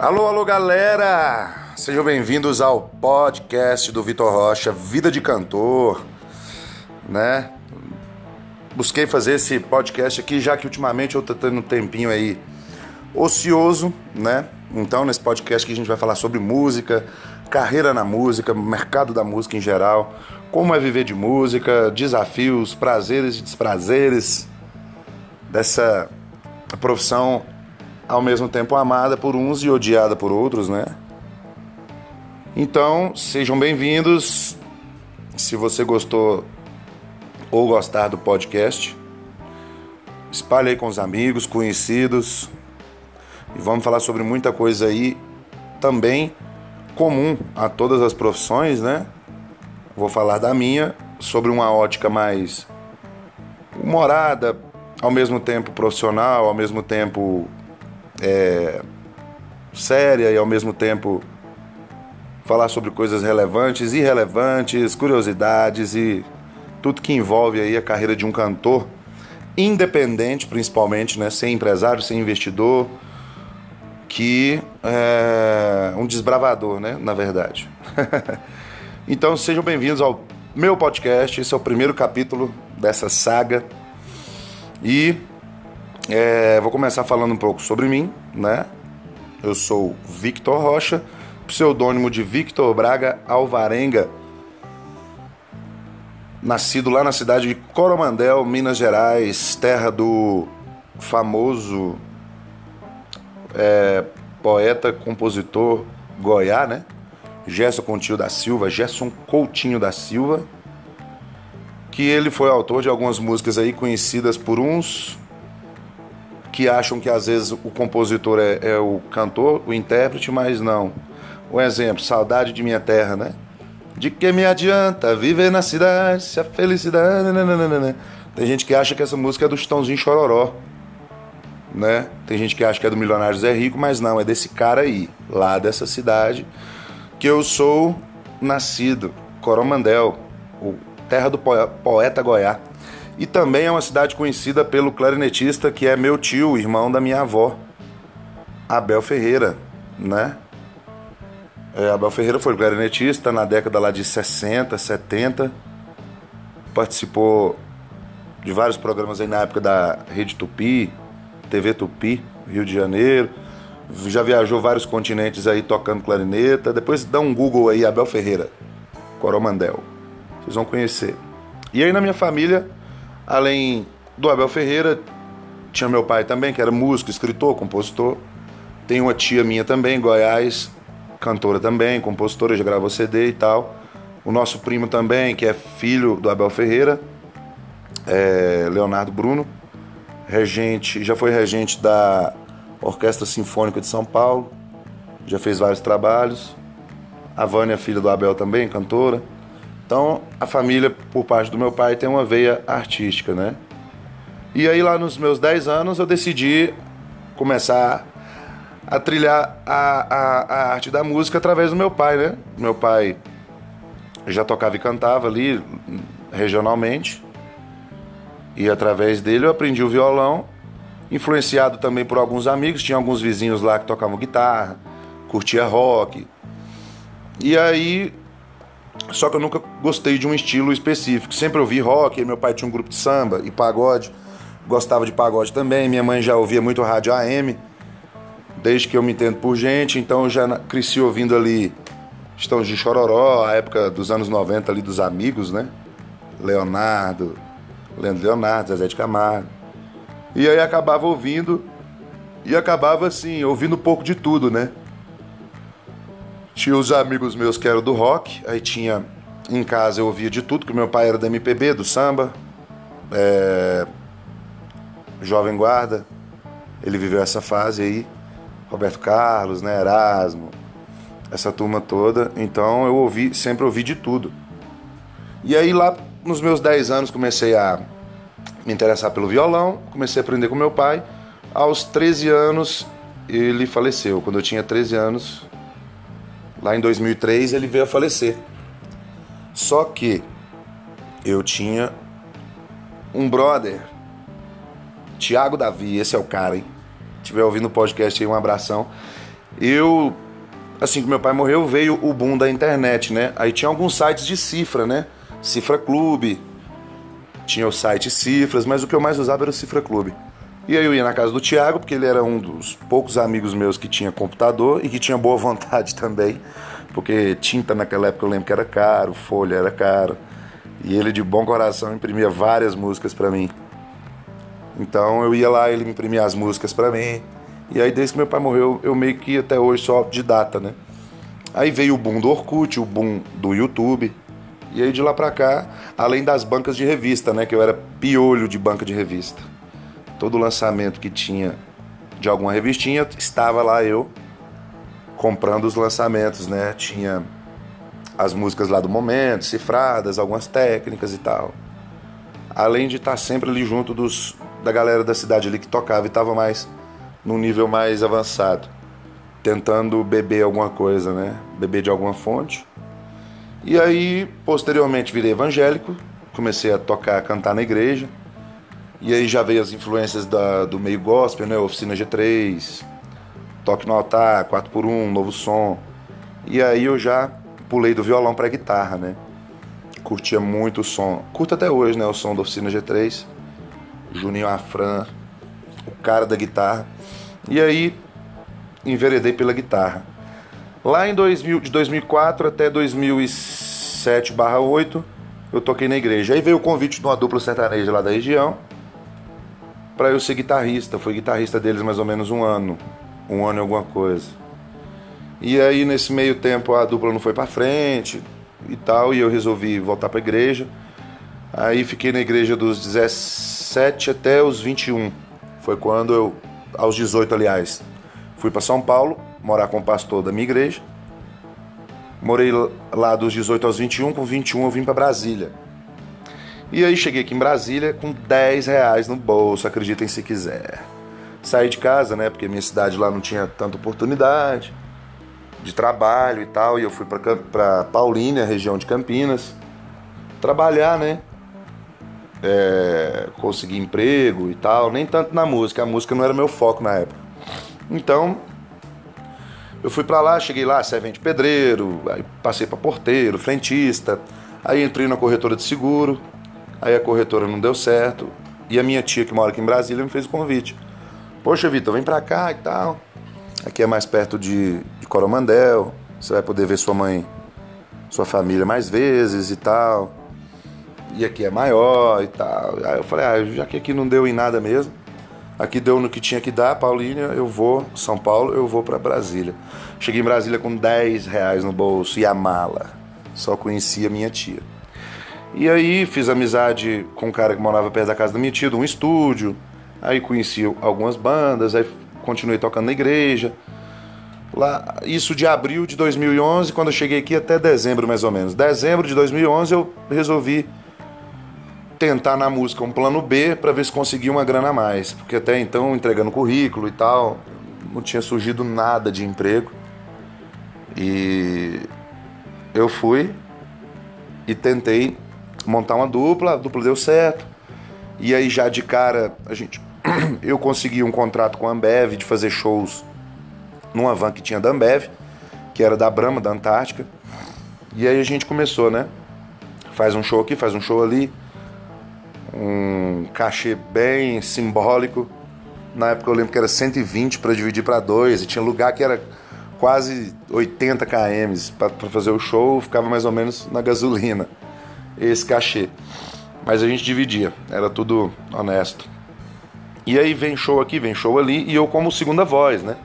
Alô, alô, galera! Sejam bem-vindos ao podcast do Vitor Rocha, Vida de Cantor, né? Busquei fazer esse podcast aqui, já que ultimamente eu tô tendo um tempinho aí ocioso, né? Então, nesse podcast aqui a gente vai falar sobre música, carreira na música, mercado da música em geral, como é viver de música, desafios, prazeres e desprazeres dessa profissão ao mesmo tempo amada por uns e odiada por outros, né? Então, sejam bem-vindos. Se você gostou ou gostar do podcast, espalhe aí com os amigos, conhecidos. E vamos falar sobre muita coisa aí também comum a todas as profissões, né? Vou falar da minha sobre uma ótica mais humorada, ao mesmo tempo profissional, ao mesmo tempo é, séria e ao mesmo tempo falar sobre coisas relevantes, irrelevantes, curiosidades e tudo que envolve aí a carreira de um cantor independente, principalmente, né, sem empresário, sem investidor, que é um desbravador, né, na verdade. então sejam bem-vindos ao meu podcast. Esse é o primeiro capítulo dessa saga e é, vou começar falando um pouco sobre mim, né? Eu sou Victor Rocha, pseudônimo de Victor Braga Alvarenga, nascido lá na cidade de Coromandel, Minas Gerais, terra do famoso é, poeta, compositor Goiá, né? Gerson Coutinho da Silva, Gerson Coutinho da Silva, que ele foi autor de algumas músicas aí conhecidas por uns que acham que às vezes o compositor é, é o cantor, o intérprete, mas não. Um exemplo, Saudade de Minha Terra, né? De que me adianta viver na cidade se a felicidade. Nananana. Né, né, né, Tem gente que acha que essa música é do Chitãozinho Chororó, né? Tem gente que acha que é do Milionário Zé Rico, mas não, é desse cara aí, lá dessa cidade, que eu sou nascido, Coromandel, terra do poeta Goiás. E também é uma cidade conhecida pelo clarinetista que é meu tio, irmão da minha avó, Abel Ferreira, né? É, Abel Ferreira foi clarinetista na década lá de 60, 70. Participou de vários programas aí na época da Rede Tupi, TV Tupi, Rio de Janeiro. Já viajou vários continentes aí tocando clarineta. Depois dá um Google aí, Abel Ferreira, Coromandel. Vocês vão conhecer. E aí na minha família Além do Abel Ferreira, tinha meu pai também, que era músico, escritor, compositor. Tem uma tia minha também, Goiás, cantora também, compositora, já gravou CD e tal. O nosso primo também, que é filho do Abel Ferreira, é Leonardo Bruno, regente, já foi regente da Orquestra Sinfônica de São Paulo, já fez vários trabalhos. A Vânia, filha do Abel também, cantora. Então, a família, por parte do meu pai, tem uma veia artística, né? E aí, lá nos meus 10 anos, eu decidi começar a trilhar a, a, a arte da música através do meu pai, né? Meu pai já tocava e cantava ali regionalmente. E através dele eu aprendi o violão, influenciado também por alguns amigos. Tinha alguns vizinhos lá que tocavam guitarra, curtia rock. E aí só que eu nunca gostei de um estilo específico. Sempre ouvi rock, meu pai tinha um grupo de samba e pagode. Gostava de pagode também. Minha mãe já ouvia muito rádio AM, desde que eu me entendo por gente. Então eu já cresci ouvindo ali Estão de Chororó, a época dos anos 90 ali dos amigos, né? Leonardo, Leandro Leonardo, Zezé de Camargo. E aí acabava ouvindo e acabava assim, ouvindo um pouco de tudo, né? Tinha os amigos meus que eram do rock, aí tinha em casa eu ouvia de tudo, que meu pai era da MPB, do samba, é, Jovem Guarda, ele viveu essa fase aí, Roberto Carlos, né, Erasmo, essa turma toda, então eu ouvi, sempre ouvi de tudo. E aí lá nos meus 10 anos comecei a me interessar pelo violão, comecei a aprender com meu pai. Aos 13 anos ele faleceu. Quando eu tinha 13 anos, Lá em 2003 ele veio a falecer. Só que eu tinha um brother, Tiago Davi, esse é o cara, hein? Se estiver ouvindo o podcast aí, um abração. eu assim que meu pai morreu, veio o boom da internet, né? Aí tinha alguns sites de cifra, né? Cifra Clube, tinha o site Cifras, mas o que eu mais usava era o Cifra Clube. E aí eu ia na casa do Thiago, porque ele era um dos poucos amigos meus que tinha computador e que tinha boa vontade também, porque tinta naquela época eu lembro que era caro, folha era caro. E ele de bom coração imprimia várias músicas para mim. Então eu ia lá, ele imprimia as músicas para mim. E aí desde que meu pai morreu, eu meio que até hoje sou data, né? Aí veio o boom do Orkut, o boom do YouTube. E aí de lá pra cá, além das bancas de revista, né? Que eu era piolho de banca de revista. Todo lançamento que tinha de alguma revistinha, estava lá eu comprando os lançamentos, né? Tinha as músicas lá do momento, cifradas, algumas técnicas e tal. Além de estar sempre ali junto dos, da galera da cidade ali que tocava e estava mais num nível mais avançado, tentando beber alguma coisa, né? Beber de alguma fonte. E aí, posteriormente, virei evangélico, comecei a tocar, a cantar na igreja. E aí já veio as influências da, do meio gospel, né? Oficina G3, Toque no Altar, 4x1, Novo Som. E aí eu já pulei do violão para guitarra, né? Curtia muito o som. Curto até hoje, né? O som da Oficina G3. Juninho Afran, o cara da guitarra. E aí enveredei pela guitarra. Lá em 2000, de 2004 até 2007/8, eu toquei na igreja. Aí veio o convite de uma dupla sertaneja lá da região para eu ser guitarrista. Fui guitarrista deles mais ou menos um ano, um ano e alguma coisa. E aí nesse meio tempo a dupla não foi para frente e tal, e eu resolvi voltar para a igreja. Aí fiquei na igreja dos 17 até os 21. Foi quando eu aos 18, aliás. Fui para São Paulo, morar com o pastor da minha igreja. Morei lá dos 18 aos 21, com 21 eu vim para Brasília. E aí cheguei aqui em Brasília com 10 reais no bolso, acreditem se quiser. Saí de casa, né, porque minha cidade lá não tinha tanta oportunidade de trabalho e tal, e eu fui para Paulínia, região de Campinas, trabalhar, né, é, conseguir emprego e tal, nem tanto na música, a música não era meu foco na época. Então, eu fui para lá, cheguei lá, servente pedreiro, aí passei para porteiro, frentista, aí entrei na corretora de seguro, aí a corretora não deu certo, e a minha tia que mora aqui em Brasília me fez o convite. Poxa, Vitor, vem pra cá e tal. Aqui é mais perto de, de Coromandel, você vai poder ver sua mãe, sua família mais vezes e tal e aqui é maior e tal. Aí eu falei, ah, já que aqui não deu em nada mesmo, aqui deu no que tinha que dar, Paulínia, eu vou, São Paulo, eu vou para Brasília. Cheguei em Brasília com 10 reais no bolso e a mala. Só conhecia minha tia. E aí fiz amizade com um cara que morava perto da casa da minha tia, um estúdio. Aí conheci algumas bandas, aí continuei tocando na igreja. Lá, isso de abril de 2011, quando eu cheguei aqui até dezembro mais ou menos. Dezembro de 2011 eu resolvi tentar na música um plano B para ver se conseguia uma grana a mais, porque até então entregando currículo e tal, não tinha surgido nada de emprego. E eu fui e tentei montar uma dupla, a dupla deu certo. E aí já de cara a gente eu consegui um contrato com a Ambev de fazer shows numa van que tinha da Ambev, que era da Brahma, da Antártica. E aí a gente começou, né? Faz um show aqui, faz um show ali um cachê bem simbólico. Na época eu lembro que era 120 para dividir para dois, e tinha lugar que era quase 80 km para fazer o show, ficava mais ou menos na gasolina esse cachê. Mas a gente dividia, era tudo honesto. E aí vem show aqui, vem show ali, e eu como segunda voz, né?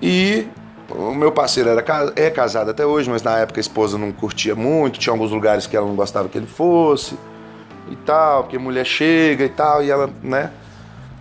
E o meu parceiro era, é casado até hoje, mas na época a esposa não curtia muito, tinha alguns lugares que ela não gostava que ele fosse e tal, porque mulher chega e tal, e ela, né?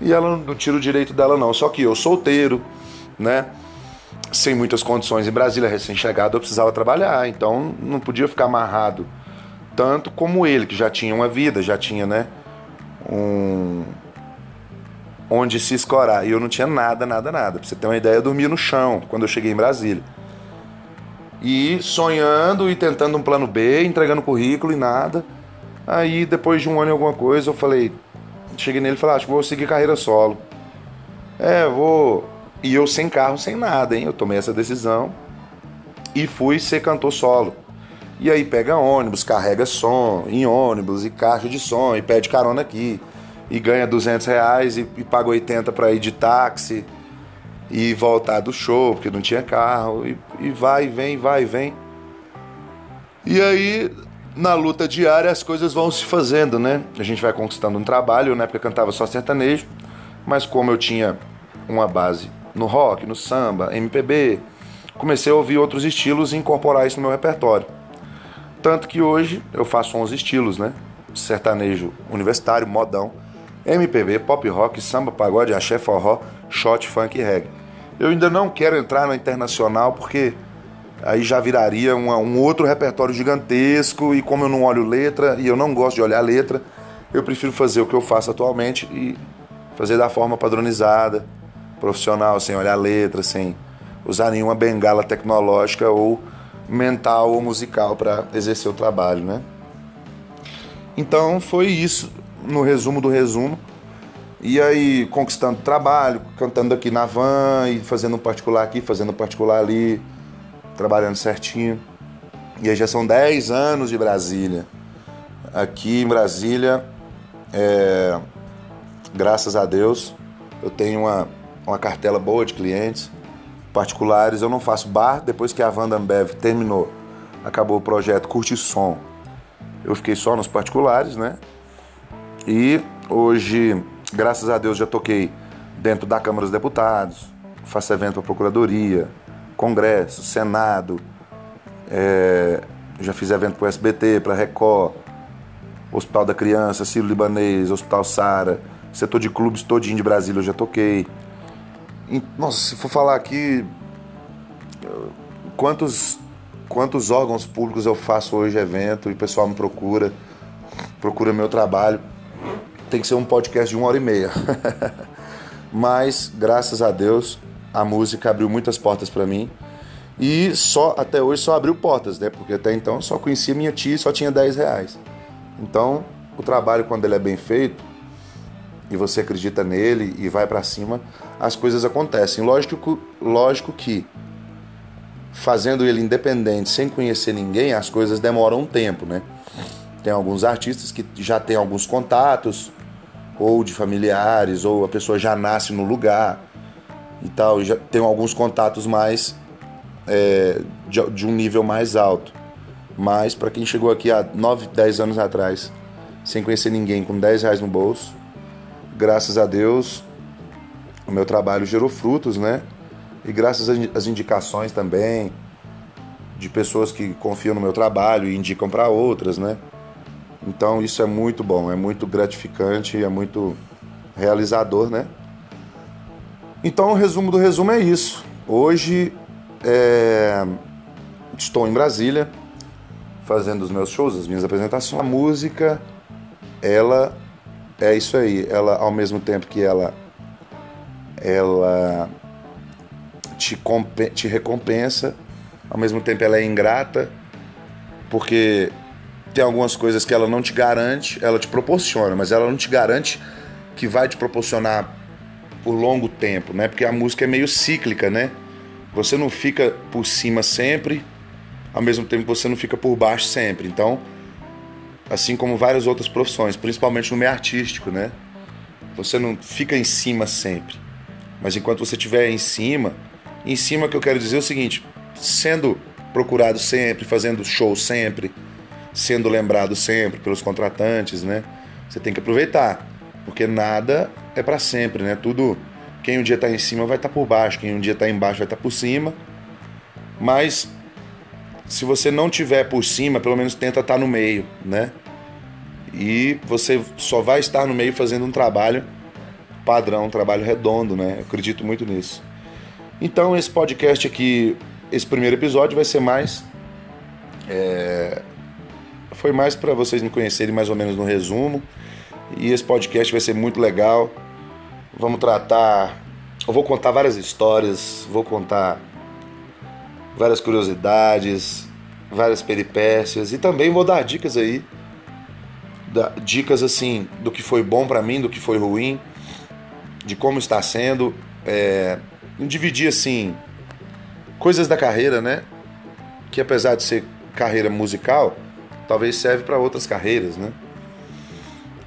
E ela não tira o direito dela, não. Só que eu, solteiro, né? Sem muitas condições em Brasília, recém-chegado, eu precisava trabalhar, então não podia ficar amarrado tanto como ele, que já tinha uma vida, já tinha, né? Um. Onde se escorar. E eu não tinha nada, nada, nada. Pra você ter uma ideia, eu dormia no chão quando eu cheguei em Brasília. E sonhando e tentando um plano B, entregando currículo e nada. Aí, depois de um ano e alguma coisa, eu falei, cheguei nele e falei, ah, acho que vou seguir carreira solo. É, vou E eu sem carro, sem nada, hein? Eu tomei essa decisão e fui ser cantor solo. E aí pega ônibus, carrega som em ônibus e caixa de som e pede carona aqui. E ganha 200 reais e, e paga 80 para ir de táxi e voltar do show, porque não tinha carro. E, e vai vem, vai vem. E aí, na luta diária, as coisas vão se fazendo, né? A gente vai conquistando um trabalho. Na época eu cantava só sertanejo, mas como eu tinha uma base no rock, no samba, MPB, comecei a ouvir outros estilos e incorporar isso no meu repertório. Tanto que hoje eu faço 11 estilos, né? Sertanejo universitário, modão, MPB, pop rock, samba, pagode, axé, forró, shot, funk e reggae. Eu ainda não quero entrar no internacional porque aí já viraria uma, um outro repertório gigantesco e como eu não olho letra e eu não gosto de olhar letra, eu prefiro fazer o que eu faço atualmente e fazer da forma padronizada, profissional, sem olhar letra, sem usar nenhuma bengala tecnológica ou mental ou musical para exercer o trabalho, né? Então foi isso, no resumo do resumo. E aí, conquistando trabalho, cantando aqui na van e fazendo um particular aqui, fazendo um particular ali, trabalhando certinho. E aí já são 10 anos de Brasília. Aqui em Brasília, é, graças a Deus, eu tenho uma, uma cartela boa de clientes particulares. Eu não faço bar. Depois que a Wanda Ambev terminou, acabou o projeto Curte Som, eu fiquei só nos particulares, né? E hoje, graças a Deus, já toquei dentro da Câmara dos Deputados, faço evento para Procuradoria, Congresso, Senado, é, já fiz evento para o SBT, para Record, Hospital da Criança, Ciro Libanês, Hospital Sara, setor de clubes todinho de Brasília eu já toquei. Nossa, se for falar aqui, quantos, quantos órgãos públicos eu faço hoje evento e o pessoal me procura, procura meu trabalho. Tem que ser um podcast de uma hora e meia. Mas, graças a Deus, a música abriu muitas portas para mim. E só até hoje só abriu portas, né? Porque até então só conhecia minha tia e só tinha 10 reais. Então, o trabalho, quando ele é bem feito, e você acredita nele e vai para cima, as coisas acontecem. Lógico, lógico que fazendo ele independente, sem conhecer ninguém, as coisas demoram um tempo, né? Tem alguns artistas que já têm alguns contatos, ou de familiares, ou a pessoa já nasce no lugar e tal, já tem alguns contatos mais é, de, de, um nível mais alto. Mas para quem chegou aqui há 9, 10 anos atrás, sem conhecer ninguém, com 10 reais no bolso, graças a Deus, o meu trabalho gerou frutos, né? E graças às indicações também de pessoas que confiam no meu trabalho e indicam para outras, né? Então isso é muito bom, é muito gratificante, é muito realizador, né? Então o resumo do resumo é isso. Hoje é... estou em Brasília fazendo os meus shows, as minhas apresentações. A música, ela é isso aí. Ela, ao mesmo tempo que ela, ela te, te recompensa, ao mesmo tempo ela é ingrata, porque tem algumas coisas que ela não te garante, ela te proporciona, mas ela não te garante que vai te proporcionar por longo tempo, né? Porque a música é meio cíclica, né? Você não fica por cima sempre, ao mesmo tempo você não fica por baixo sempre. Então, assim como várias outras profissões, principalmente no meio artístico, né? Você não fica em cima sempre. Mas enquanto você estiver em cima, em cima que eu quero dizer é o seguinte, sendo procurado sempre, fazendo show sempre, sendo lembrado sempre pelos contratantes, né? Você tem que aproveitar, porque nada é para sempre, né? Tudo quem um dia está em cima vai estar tá por baixo, quem um dia está embaixo vai estar tá por cima. Mas se você não tiver por cima, pelo menos tenta estar tá no meio, né? E você só vai estar no meio fazendo um trabalho padrão, um trabalho redondo, né? Eu acredito muito nisso. Então esse podcast aqui, esse primeiro episódio vai ser mais é... foi mais para vocês me conhecerem mais ou menos no resumo. E esse podcast vai ser muito legal. Vamos tratar, eu vou contar várias histórias, vou contar várias curiosidades, várias peripécias e também vou dar dicas aí, dicas assim do que foi bom para mim, do que foi ruim, de como está sendo. É, dividir assim coisas da carreira, né? Que apesar de ser carreira musical, talvez serve para outras carreiras, né?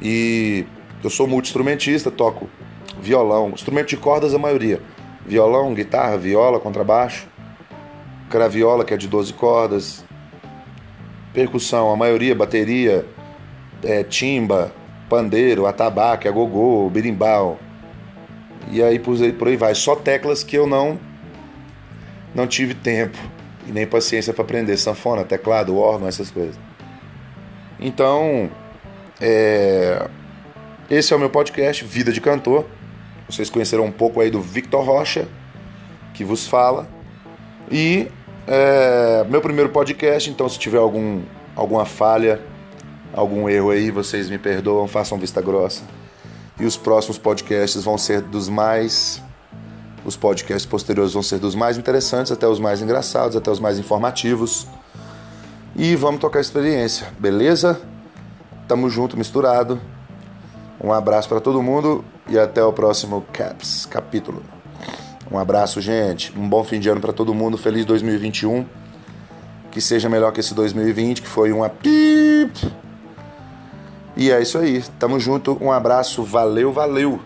E eu sou multi-instrumentista, toco violão, instrumento de cordas a maioria. Violão, guitarra, viola, contrabaixo, craviola, que é de 12 cordas, percussão, a maioria, bateria, é, timba, pandeiro, atabaque, agogô, berimbau. E aí por aí, por aí vai. Só teclas que eu não não tive tempo e nem paciência para aprender. Sanfona, teclado, órgão, essas coisas. Então, é... esse é o meu podcast, Vida de Cantor. Vocês conheceram um pouco aí do Victor Rocha, que vos fala. E é... meu primeiro podcast, então se tiver algum, alguma falha, algum erro aí, vocês me perdoam, façam vista grossa. E os próximos podcasts vão ser dos mais. Os podcasts posteriores vão ser dos mais interessantes, até os mais engraçados, até os mais informativos. E vamos tocar a experiência, beleza? Tamo junto, misturado. Um abraço para todo mundo e até o próximo Caps capítulo. Um abraço, gente. Um bom fim de ano para todo mundo. Feliz 2021. Que seja melhor que esse 2020, que foi uma pip. E é isso aí. Tamo junto. Um abraço. Valeu, valeu.